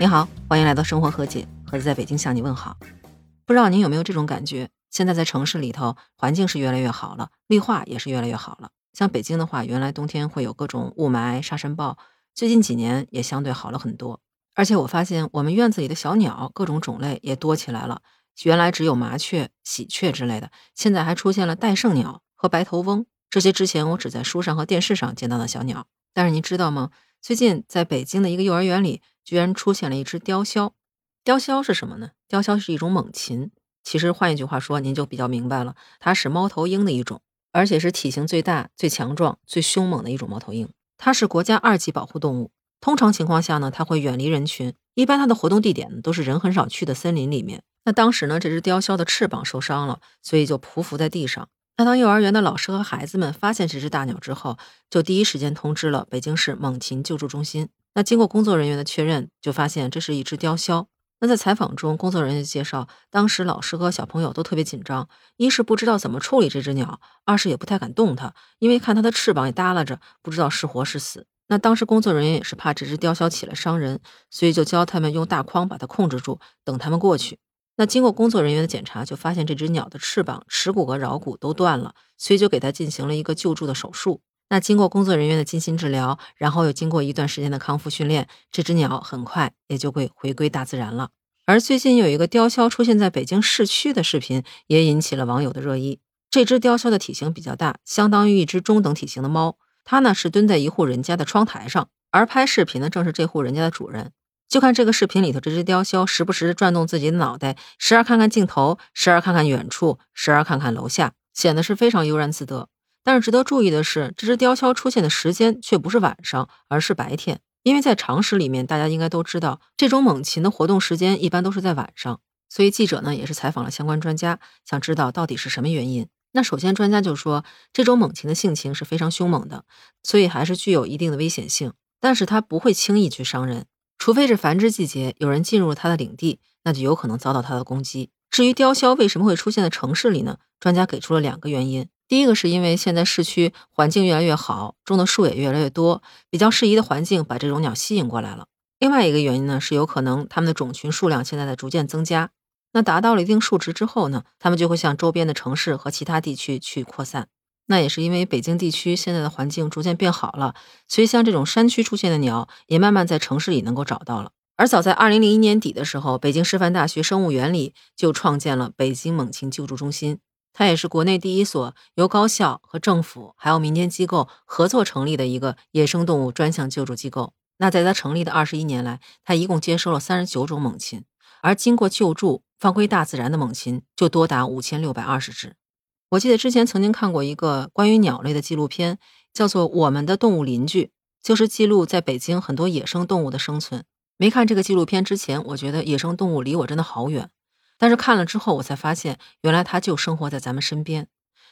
你好，欢迎来到生活和解，盒子在北京向你问好。不知道您有没有这种感觉？现在在城市里头，环境是越来越好了，绿化也是越来越好了。像北京的话，原来冬天会有各种雾霾、沙尘暴，最近几年也相对好了很多。而且我发现我们院子里的小鸟各种种类也多起来了，原来只有麻雀、喜鹊之类的，现在还出现了戴胜鸟和白头翁，这些之前我只在书上和电视上见到的小鸟。但是您知道吗？最近在北京的一个幼儿园里。居然出现了一只雕鸮，雕鸮是什么呢？雕鸮是一种猛禽，其实换一句话说，您就比较明白了，它是猫头鹰的一种，而且是体型最大、最强壮、最凶猛的一种猫头鹰。它是国家二级保护动物，通常情况下呢，它会远离人群，一般它的活动地点都是人很少去的森林里面。那当时呢，这只雕鸮的翅膀受伤了，所以就匍匐在地上。那当幼儿园的老师和孩子们发现这只大鸟之后，就第一时间通知了北京市猛禽救助中心。那经过工作人员的确认，就发现这是一只雕鸮。那在采访中，工作人员介绍，当时老师和小朋友都特别紧张，一是不知道怎么处理这只鸟，二是也不太敢动它，因为看它的翅膀也耷拉着，不知道是活是死。那当时工作人员也是怕这只雕鸮起来伤人，所以就教他们用大筐把它控制住，等他们过去。那经过工作人员的检查，就发现这只鸟的翅膀、耻骨和桡骨都断了，所以就给它进行了一个救助的手术。那经过工作人员的精心治疗，然后又经过一段时间的康复训练，这只鸟很快也就会回归大自然了。而最近有一个雕鸮出现在北京市区的视频，也引起了网友的热议。这只雕鸮的体型比较大，相当于一只中等体型的猫。它呢是蹲在一户人家的窗台上，而拍视频的正是这户人家的主人。就看这个视频里头，这只雕鸮时不时的转动自己的脑袋，时而看看镜头，时而看看远处，时而看看楼下，显得是非常悠然自得。但是值得注意的是，这只雕鸮出现的时间却不是晚上，而是白天。因为在常识里面，大家应该都知道，这种猛禽的活动时间一般都是在晚上。所以记者呢也是采访了相关专家，想知道到底是什么原因。那首先专家就说，这种猛禽的性情是非常凶猛的，所以还是具有一定的危险性，但是它不会轻易去伤人。除非是繁殖季节，有人进入了它的领地，那就有可能遭到它的攻击。至于雕鸮为什么会出现在城市里呢？专家给出了两个原因。第一个是因为现在市区环境越来越好，种的树也越来越多，比较适宜的环境把这种鸟吸引过来了。另外一个原因呢，是有可能它们的种群数量现在在逐渐增加，那达到了一定数值之后呢，它们就会向周边的城市和其他地区去扩散。那也是因为北京地区现在的环境逐渐变好了，所以像这种山区出现的鸟也慢慢在城市里能够找到了。而早在二零零一年底的时候，北京师范大学生物园里就创建了北京猛禽救助中心，它也是国内第一所由高校和政府还有民间机构合作成立的一个野生动物专项救助机构。那在它成立的二十一年来，它一共接收了三十九种猛禽，而经过救助放归大自然的猛禽就多达五千六百二十只。我记得之前曾经看过一个关于鸟类的纪录片，叫做《我们的动物邻居》，就是记录在北京很多野生动物的生存。没看这个纪录片之前，我觉得野生动物离我真的好远，但是看了之后，我才发现原来它就生活在咱们身边。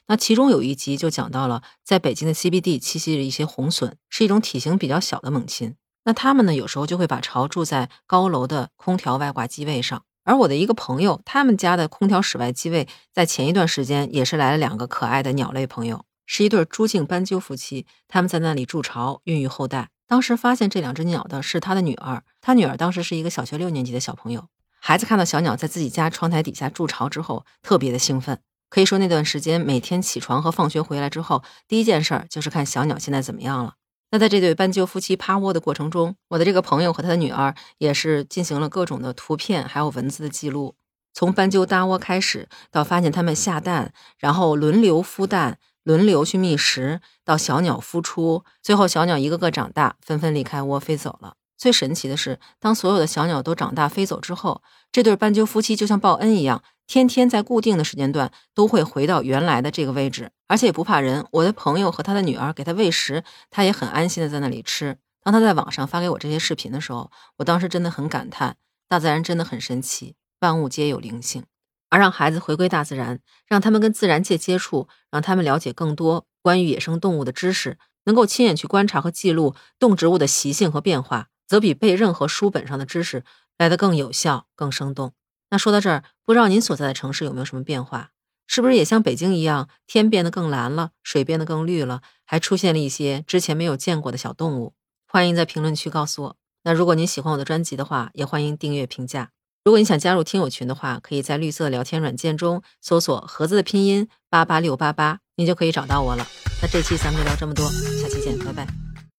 那其中有一集就讲到了在北京的 CBD 栖息着一些红隼，是一种体型比较小的猛禽。那它们呢，有时候就会把巢住在高楼的空调外挂机位上。而我的一个朋友，他们家的空调室外机位，在前一段时间也是来了两个可爱的鸟类朋友，是一对朱颈斑鸠夫妻，他们在那里筑巢，孕育后代。当时发现这两只鸟的是他的女儿，他女儿当时是一个小学六年级的小朋友。孩子看到小鸟在自己家窗台底下筑巢之后，特别的兴奋，可以说那段时间每天起床和放学回来之后，第一件事儿就是看小鸟现在怎么样了。那在这对斑鸠夫妻趴窝的过程中，我的这个朋友和他的女儿也是进行了各种的图片还有文字的记录，从斑鸠搭窝开始，到发现它们下蛋，然后轮流孵蛋，轮流去觅食，到小鸟孵出，最后小鸟一个个长大，纷纷离开窝飞走了。最神奇的是，当所有的小鸟都长大飞走之后，这对斑鸠夫妻就像报恩一样。天天在固定的时间段都会回到原来的这个位置，而且也不怕人。我的朋友和他的女儿给他喂食，他也很安心的在那里吃。当他在网上发给我这些视频的时候，我当时真的很感叹，大自然真的很神奇，万物皆有灵性。而让孩子回归大自然，让他们跟自然界接触，让他们了解更多关于野生动物的知识，能够亲眼去观察和记录动植物的习性和变化，则比背任何书本上的知识来得更有效、更生动。那说到这儿，不知道您所在的城市有没有什么变化？是不是也像北京一样，天变得更蓝了，水变得更绿了，还出现了一些之前没有见过的小动物？欢迎在评论区告诉我。那如果您喜欢我的专辑的话，也欢迎订阅评价。如果你想加入听友群的话，可以在绿色聊天软件中搜索“盒子”的拼音八八六八八，你就可以找到我了。那这期咱们就聊这么多，下期见，拜拜。